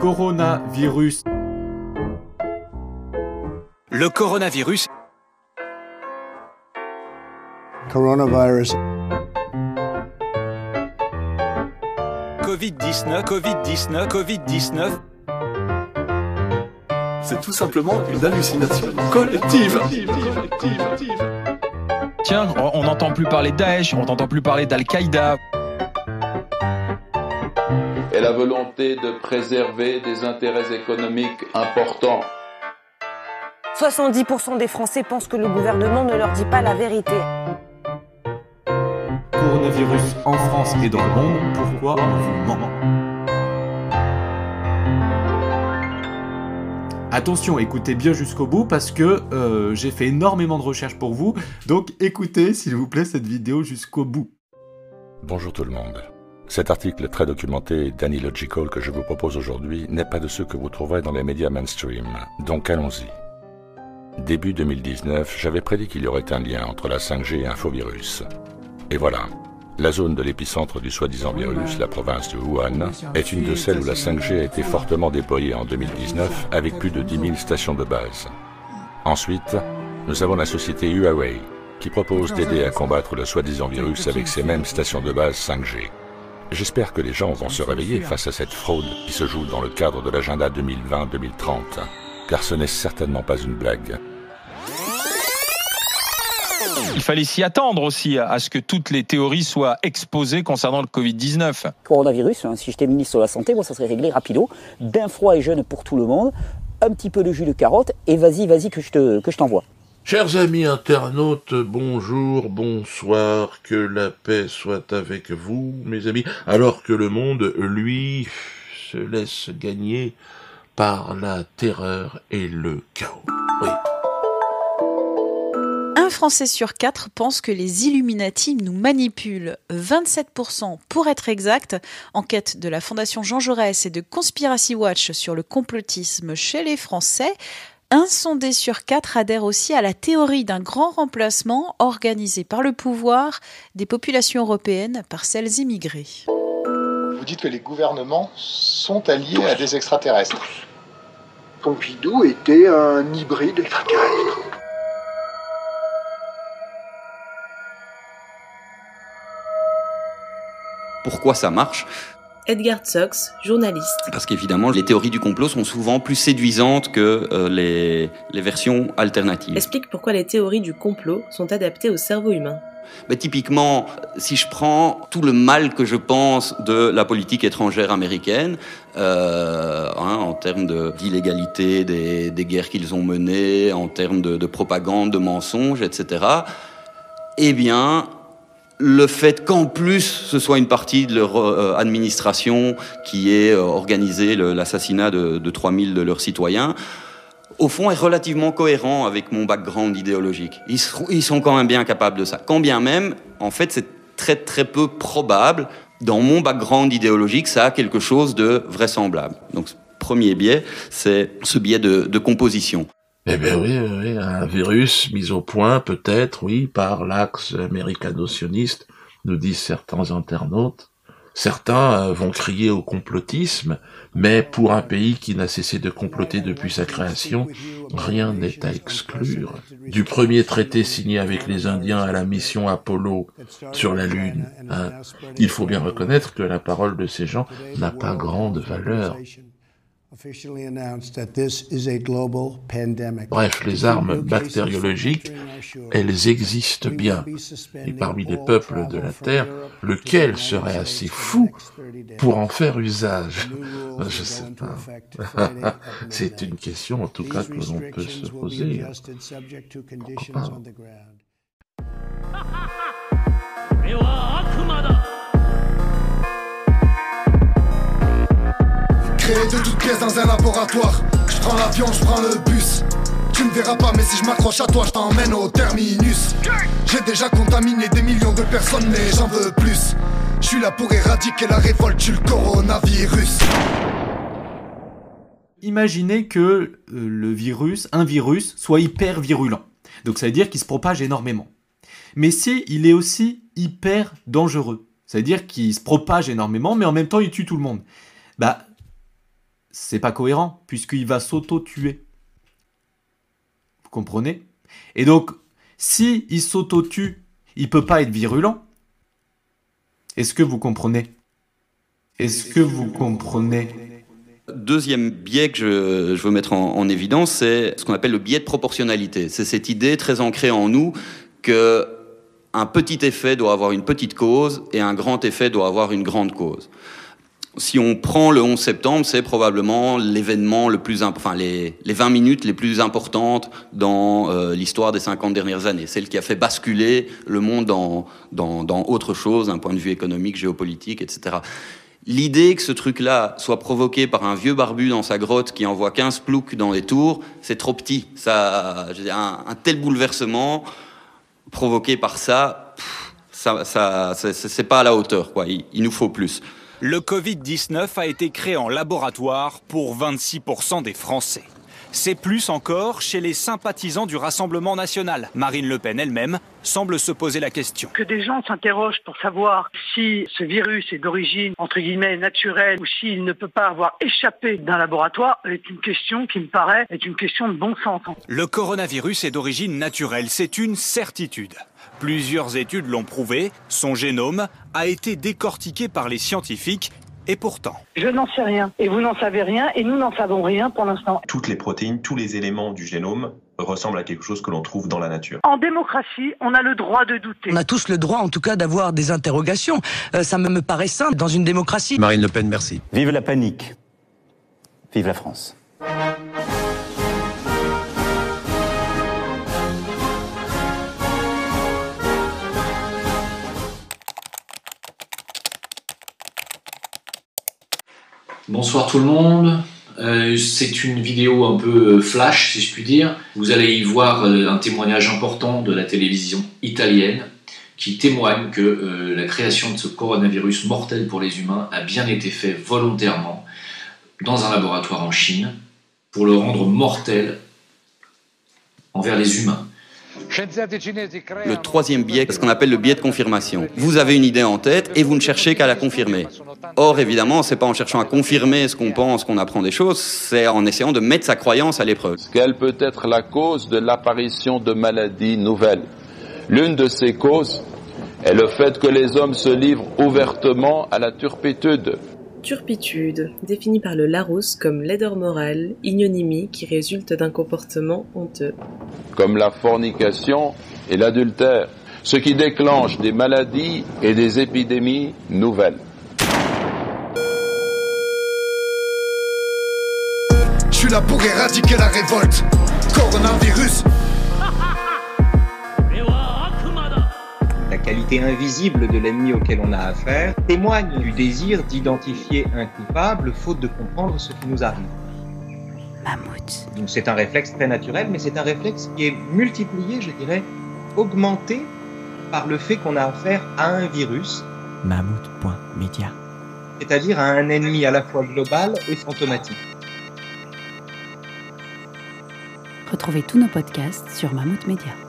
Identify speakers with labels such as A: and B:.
A: Coronavirus.
B: Le coronavirus.
C: Coronavirus.
B: Covid-19, Covid-19, Covid-19.
D: C'est tout simplement une hallucination collective.
E: Tiens, on n'entend plus parler de Daesh, on n'entend plus parler d'Al-Qaïda.
F: Et la volonté de préserver des intérêts économiques importants.
G: 70% des Français pensent que le gouvernement ne leur dit pas la vérité.
A: Coronavirus en France et dans le monde, pourquoi on vous ment Attention, écoutez bien jusqu'au bout parce que euh, j'ai fait énormément de recherches pour vous, donc écoutez s'il vous plaît cette vidéo jusqu'au bout.
H: Bonjour tout le monde. Cet article très documenté d'Annie Logical que je vous propose aujourd'hui n'est pas de ceux que vous trouverez dans les médias mainstream, donc allons-y. Début 2019, j'avais prédit qu'il y aurait un lien entre la 5G et un faux virus. Et voilà, la zone de l'épicentre du soi-disant virus, la province de Wuhan, est une de celles où la 5G a été fortement déployée en 2019 avec plus de 10 000 stations de base. Ensuite, nous avons la société Huawei qui propose d'aider à combattre le soi-disant virus avec ces mêmes stations de base 5G. J'espère que les gens vont se réveiller face à cette fraude qui se joue dans le cadre de l'agenda 2020-2030, car ce n'est certainement pas une blague.
E: Il fallait s'y attendre aussi à ce que toutes les théories soient exposées concernant le Covid-19.
I: Coronavirus, hein, si j'étais ministre de la Santé, moi ça serait réglé rapido, bain froid et jeune pour tout le monde, un petit peu de jus de carotte et vas-y, vas-y que je te, que je t'envoie.
J: Chers amis internautes, bonjour, bonsoir, que la paix soit avec vous, mes amis, alors que le monde, lui, se laisse gagner par la terreur et le chaos.
K: Un Français sur quatre pense que les Illuminati nous manipulent. 27% pour être exact. Enquête de la Fondation Jean Jaurès et de Conspiracy Watch sur le complotisme chez les Français. Un sondé sur quatre adhère aussi à la théorie d'un grand remplacement organisé par le pouvoir des populations européennes par celles immigrées.
L: Vous dites que les gouvernements sont alliés à des extraterrestres.
C: Pompidou était un hybride extraterrestre.
M: pourquoi ça marche?
N: Edgar Sox, journaliste.
M: Parce qu'évidemment, les théories du complot sont souvent plus séduisantes que euh, les, les versions alternatives.
N: Explique pourquoi les théories du complot sont adaptées au cerveau humain.
M: Bah, typiquement, si je prends tout le mal que je pense de la politique étrangère américaine, euh, hein, en termes d'illégalité des, des, guerres qu'ils ont menées, en termes de, de propagande, de mensonges, etc., eh bien, le fait qu'en plus ce soit une partie de leur euh, administration qui ait euh, organisé l'assassinat de, de 3000 de leurs citoyens, au fond est relativement cohérent avec mon background idéologique. Ils, ils sont quand même bien capables de ça. Quand bien même, en fait, c'est très très peu probable. Dans mon background idéologique, ça a quelque chose de vraisemblable. Donc, premier biais, c'est ce biais de, de composition.
J: Eh bien oui, oui, un virus mis au point peut-être, oui, par l'axe américano-sioniste, nous disent certains internautes. Certains vont crier au complotisme, mais pour un pays qui n'a cessé de comploter depuis sa création, rien n'est à exclure. Du premier traité signé avec les Indiens à la mission Apollo sur la Lune, hein, il faut bien reconnaître que la parole de ces gens n'a pas grande valeur. Bref, les armes bactériologiques, elles existent bien. Et parmi les peuples de la Terre, lequel serait assez fou pour en faire usage? Je sais pas. C'est une question en tout cas que l'on peut se poser. Pourquoi pas
O: Créé de toutes pièces dans un laboratoire. Je prends l'avion, je prends le bus. Tu me verras pas, mais si je m'accroche à toi, je t'emmène au terminus. J'ai déjà contaminé des millions de personnes, mais j'en veux plus. Je suis là pour éradiquer la révolte, tu le coronavirus.
A: Imaginez que euh, le virus, un virus, soit hyper virulent. Donc ça veut dire qu'il se propage énormément. Mais si il est aussi hyper dangereux, c'est-à-dire qu'il se propage énormément, mais en même temps il tue tout le monde. Bah, c'est pas cohérent, puisqu'il va s'auto-tuer. Vous comprenez? Et donc, si il s'auto-tue, il peut pas être virulent. Est-ce que vous comprenez? Est-ce que vous comprenez?
M: Deuxième biais que je, je veux mettre en, en évidence, c'est ce qu'on appelle le biais de proportionnalité. C'est cette idée très ancrée en nous que un petit effet doit avoir une petite cause et un grand effet doit avoir une grande cause. Si on prend le 11 septembre, c'est probablement l'événement le plus, enfin les, les 20 minutes les plus importantes dans euh, l'histoire des 50 dernières années. Celle qui a fait basculer le monde dans, dans, dans autre chose, d'un point de vue économique, géopolitique, etc. L'idée que ce truc-là soit provoqué par un vieux barbu dans sa grotte qui envoie 15 ploucs dans les tours, c'est trop petit. Ça, un, tel bouleversement provoqué par ça, pff, ça, ça, c'est- pas à la hauteur. Il nous faut plus.
B: Le Covid-19 a été créé en laboratoire pour 26% des Français. C'est plus encore chez les sympathisants du Rassemblement national. Marine Le Pen elle-même semble se poser la question.
P: Que des gens s'interrogent pour savoir si ce virus est d'origine, entre guillemets, naturelle ou s'il ne peut pas avoir échappé d'un laboratoire est une question qui me paraît être une question de bon sens.
B: Le coronavirus est d'origine naturelle, c'est une certitude. Plusieurs études l'ont prouvé, son génome a été décortiqué par les scientifiques et pourtant,
P: Je n'en sais rien et vous n'en savez rien et nous n'en savons rien pour l'instant.
Q: Toutes les protéines, tous les éléments du génome ressemblent à quelque chose que l'on trouve dans la nature.
P: En démocratie, on a le droit de douter.
R: On a tous le droit, en tout cas, d'avoir des interrogations. Euh, ça me, me paraît simple dans une démocratie.
S: Marine Le Pen, merci.
T: Vive la panique. Vive la France.
U: Bonsoir tout le monde. Euh, c'est une vidéo un peu flash, si je puis dire. Vous allez y voir euh, un témoignage important de la télévision italienne qui témoigne que euh, la création de ce coronavirus mortel pour les humains a bien été fait volontairement dans un laboratoire en Chine pour le rendre mortel envers les humains.
M: Le troisième biais, ce qu'on appelle le biais de confirmation. Vous avez une idée en tête et vous ne cherchez qu'à la confirmer. Or, évidemment, c'est pas en cherchant à confirmer ce qu'on pense qu'on apprend des choses, c'est en essayant de mettre sa croyance à l'épreuve.
F: Quelle peut être la cause de l'apparition de maladies nouvelles? L'une de ces causes est le fait que les hommes se livrent ouvertement à la turpitude.
N: Turpitude, définie par le Larousse comme laideur morale, ignominie qui résulte d'un comportement honteux.
F: comme la fornication et l'adultère, ce qui déclenche des maladies et des épidémies nouvelles.
O: Je suis là pour éradiquer la révolte. Coronavirus.
V: Qualité invisible de l'ennemi auquel on a affaire témoigne du désir d'identifier un coupable faute de comprendre ce qui nous arrive.
W: Mammouth.
V: Donc c'est un réflexe très naturel, mais c'est un réflexe qui est multiplié, je dirais, augmenté par le fait qu'on a affaire à un virus,
W: Mammouth.media.
V: c'est-à-dire à un ennemi à la fois global et fantomatique.
W: Retrouvez tous nos podcasts sur Mammouth Media.